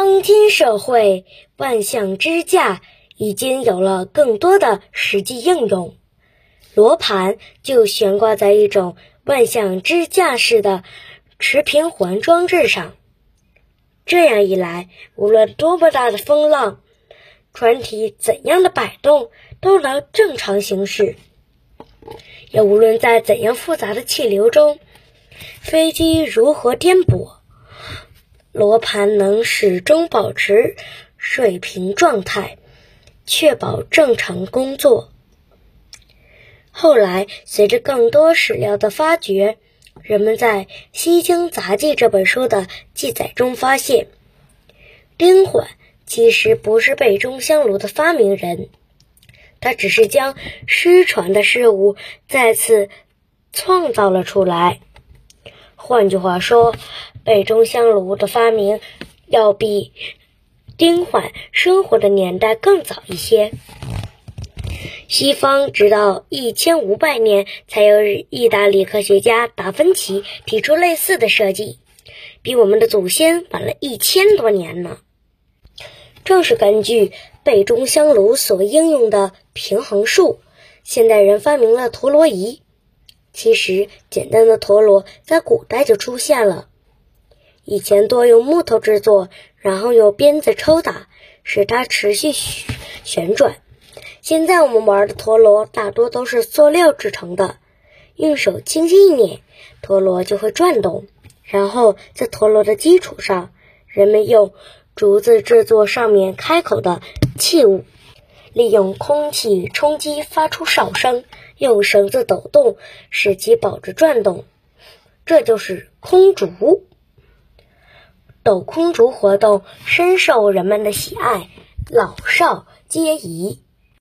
当今社会，万向支架已经有了更多的实际应用。罗盘就悬挂在一种万向支架式的持平环装置上。这样一来，无论多么大的风浪，船体怎样的摆动，都能正常行驶；也无论在怎样复杂的气流中，飞机如何颠簸。罗盘能始终保持水平状态，确保正常工作。后来，随着更多史料的发掘，人们在《西京杂记》这本书的记载中发现，丁缓其实不是北中香炉的发明人，他只是将失传的事物再次创造了出来。换句话说，北中香炉的发明要比丁缓生活的年代更早一些。西方直到一千五百年才有意大利科学家达芬奇提出类似的设计，比我们的祖先晚了一千多年呢。正是根据北中香炉所应用的平衡术，现代人发明了陀螺仪。其实，简单的陀螺在古代就出现了。以前多用木头制作，然后用鞭子抽打，使它持续旋转。现在我们玩的陀螺大多都是塑料制成的，用手轻轻一捻，陀螺就会转动。然后在陀螺的基础上，人们用竹子制作上面开口的器物，利用空气冲击发出哨声，用绳子抖动使其保持转动。这就是空竹。抖空竹活动深受人们的喜爱，老少皆宜。